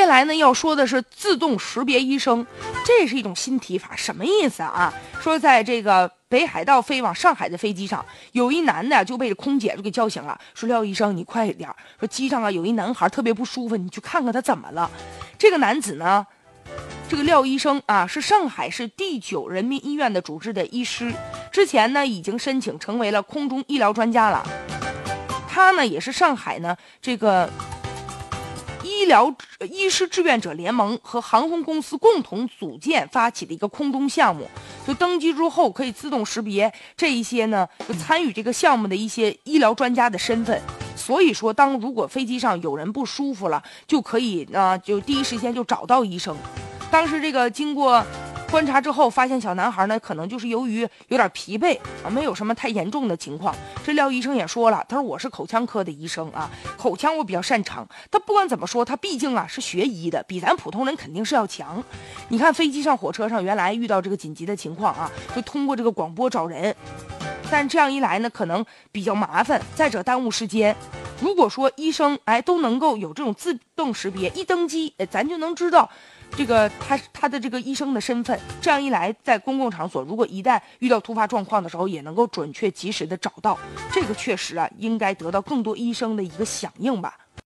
接下来呢，要说的是自动识别医生，这是一种新提法，什么意思啊？说在这个北海道飞往上海的飞机上，有一男的就被空姐就给叫醒了，说廖医生你快一点，说机上啊有一男孩特别不舒服，你去看看他怎么了。这个男子呢，这个廖医生啊是上海市第九人民医院的主治的医师，之前呢已经申请成为了空中医疗专家了。他呢也是上海呢这个。疗医师志愿者联盟和航空公司共同组建发起的一个空中项目，就登机之后可以自动识别这一些呢，就参与这个项目的一些医疗专家的身份。所以说，当如果飞机上有人不舒服了，就可以呢，就第一时间就找到医生。当时这个经过。观察之后，发现小男孩呢，可能就是由于有点疲惫啊，没有什么太严重的情况。这廖医生也说了，他说我是口腔科的医生啊，口腔我比较擅长。他不管怎么说，他毕竟啊是学医的，比咱普通人肯定是要强。你看飞机上、火车上，原来遇到这个紧急的情况啊，就通过这个广播找人，但这样一来呢，可能比较麻烦，再者耽误时间。如果说医生哎都能够有这种自动识别，一登机哎咱就能知道。这个他他的这个医生的身份，这样一来，在公共场所，如果一旦遇到突发状况的时候，也能够准确及时的找到。这个确实啊，应该得到更多医生的一个响应吧。